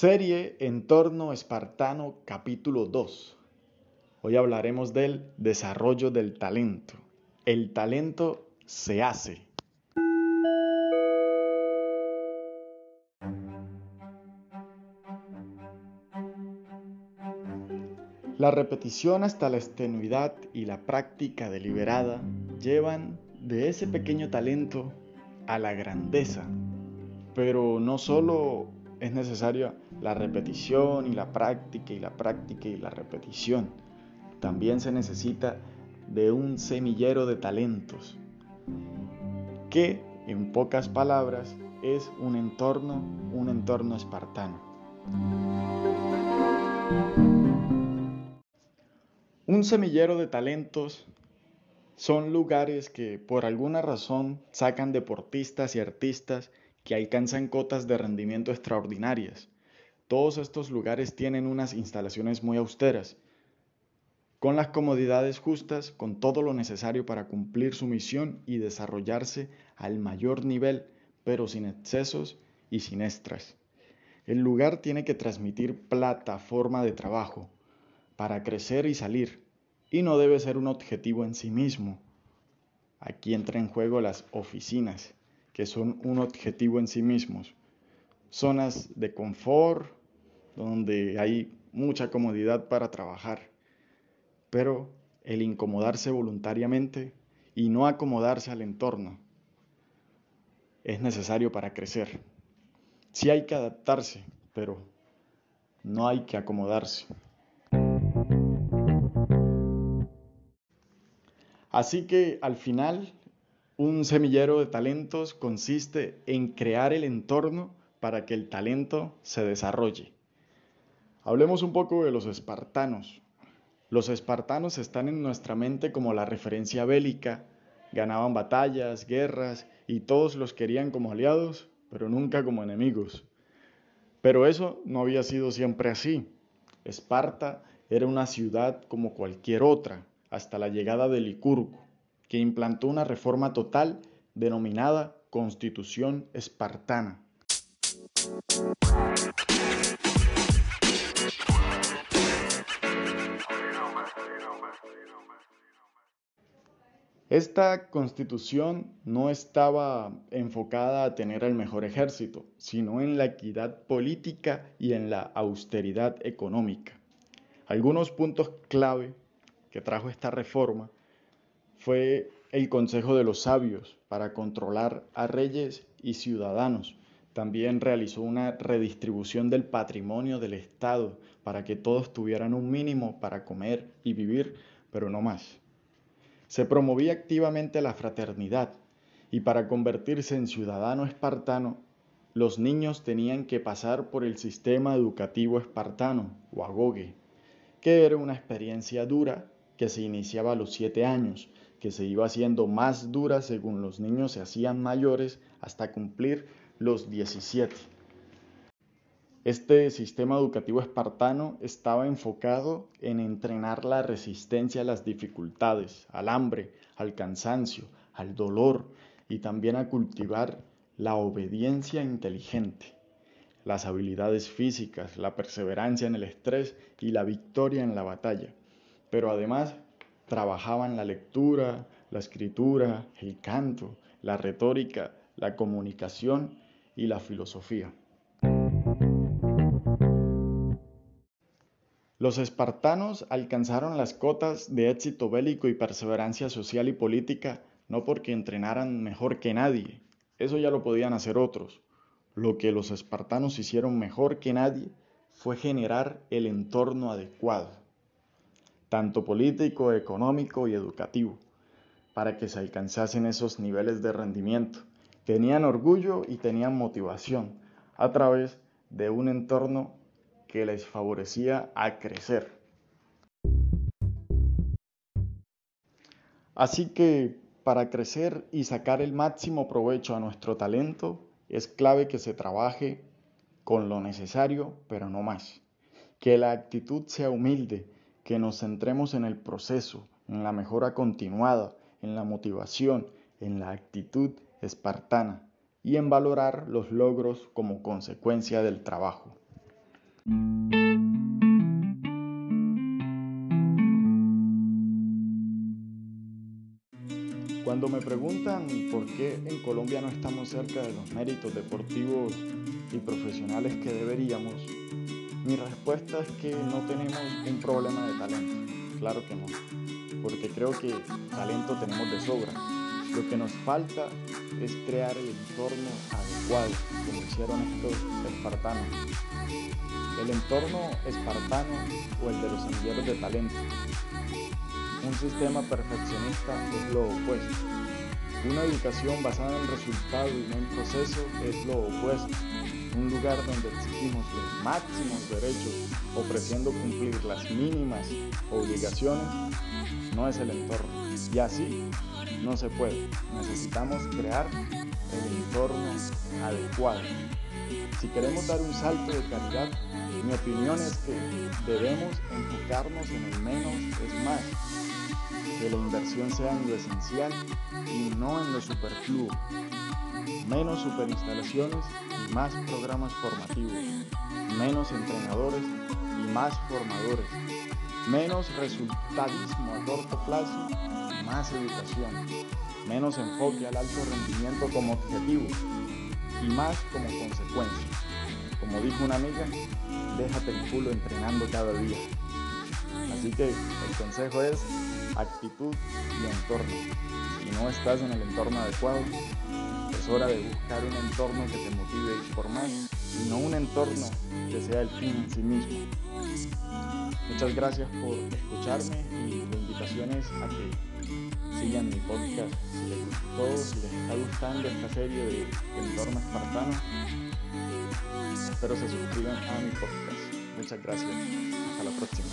Serie Entorno Espartano capítulo 2. Hoy hablaremos del desarrollo del talento. El talento se hace. La repetición hasta la estenuidad y la práctica deliberada llevan de ese pequeño talento a la grandeza. Pero no solo es necesaria la repetición y la práctica y la práctica y la repetición. También se necesita de un semillero de talentos, que en pocas palabras es un entorno, un entorno espartano. Un semillero de talentos son lugares que por alguna razón sacan deportistas y artistas que alcanzan cotas de rendimiento extraordinarias. Todos estos lugares tienen unas instalaciones muy austeras, con las comodidades justas, con todo lo necesario para cumplir su misión y desarrollarse al mayor nivel, pero sin excesos y sin extras. El lugar tiene que transmitir plataforma de trabajo para crecer y salir, y no debe ser un objetivo en sí mismo. Aquí entra en juego las oficinas que son un objetivo en sí mismos. Zonas de confort, donde hay mucha comodidad para trabajar, pero el incomodarse voluntariamente y no acomodarse al entorno es necesario para crecer. Sí hay que adaptarse, pero no hay que acomodarse. Así que al final un semillero de talentos consiste en crear el entorno para que el talento se desarrolle. Hablemos un poco de los espartanos. Los espartanos están en nuestra mente como la referencia bélica, ganaban batallas, guerras y todos los querían como aliados, pero nunca como enemigos. Pero eso no había sido siempre así. Esparta era una ciudad como cualquier otra, hasta la llegada de Licurgo que implantó una reforma total denominada Constitución Espartana. Esta constitución no estaba enfocada a tener el mejor ejército, sino en la equidad política y en la austeridad económica. Algunos puntos clave que trajo esta reforma fue el Consejo de los Sabios para controlar a reyes y ciudadanos. También realizó una redistribución del patrimonio del Estado para que todos tuvieran un mínimo para comer y vivir, pero no más. Se promovía activamente la fraternidad y para convertirse en ciudadano espartano, los niños tenían que pasar por el sistema educativo espartano o agoge, que era una experiencia dura que se iniciaba a los siete años que se iba haciendo más dura según los niños se hacían mayores hasta cumplir los 17. Este sistema educativo espartano estaba enfocado en entrenar la resistencia a las dificultades, al hambre, al cansancio, al dolor y también a cultivar la obediencia inteligente, las habilidades físicas, la perseverancia en el estrés y la victoria en la batalla. Pero además trabajaban la lectura, la escritura, el canto, la retórica, la comunicación y la filosofía. Los espartanos alcanzaron las cotas de éxito bélico y perseverancia social y política no porque entrenaran mejor que nadie, eso ya lo podían hacer otros. Lo que los espartanos hicieron mejor que nadie fue generar el entorno adecuado tanto político, económico y educativo, para que se alcanzasen esos niveles de rendimiento. Tenían orgullo y tenían motivación a través de un entorno que les favorecía a crecer. Así que para crecer y sacar el máximo provecho a nuestro talento, es clave que se trabaje con lo necesario, pero no más. Que la actitud sea humilde que nos centremos en el proceso, en la mejora continuada, en la motivación, en la actitud espartana y en valorar los logros como consecuencia del trabajo. Cuando me preguntan por qué en Colombia no estamos cerca de los méritos deportivos y profesionales que deberíamos, mi respuesta es que no tenemos un problema de talento. Claro que no, porque creo que talento tenemos de sobra. Lo que nos falta es crear el entorno adecuado, como hicieron estos espartanos. El entorno espartano o el de los semilleros de talento un sistema perfeccionista es lo opuesto. Una educación basada en resultado y no en proceso es lo opuesto. Un lugar donde exigimos los máximos derechos ofreciendo cumplir las mínimas obligaciones no es el entorno. Y así no se puede. Necesitamos crear el entorno adecuado. Si queremos dar un salto de calidad, mi opinión es que debemos enfocarnos en el menos es más que la inversión sea en lo esencial y no en lo superfluo. Menos superinstalaciones y más programas formativos. Menos entrenadores y más formadores. Menos resultadismo a corto plazo y más educación. Menos enfoque al alto rendimiento como objetivo y más como consecuencia. Como dijo una amiga, déjate el culo entrenando cada día. Así que el consejo es actitud y entorno. Si no estás en el entorno adecuado, es hora de buscar un entorno que te motive ir por más y un entorno que sea el fin en sí mismo. Muchas gracias por escucharme y la invitación es a que sigan mi podcast si les gustó, si les está gustando esta serie de entorno espartano. Espero se suscriban a mi podcast. Muchas gracias. Hasta la próxima.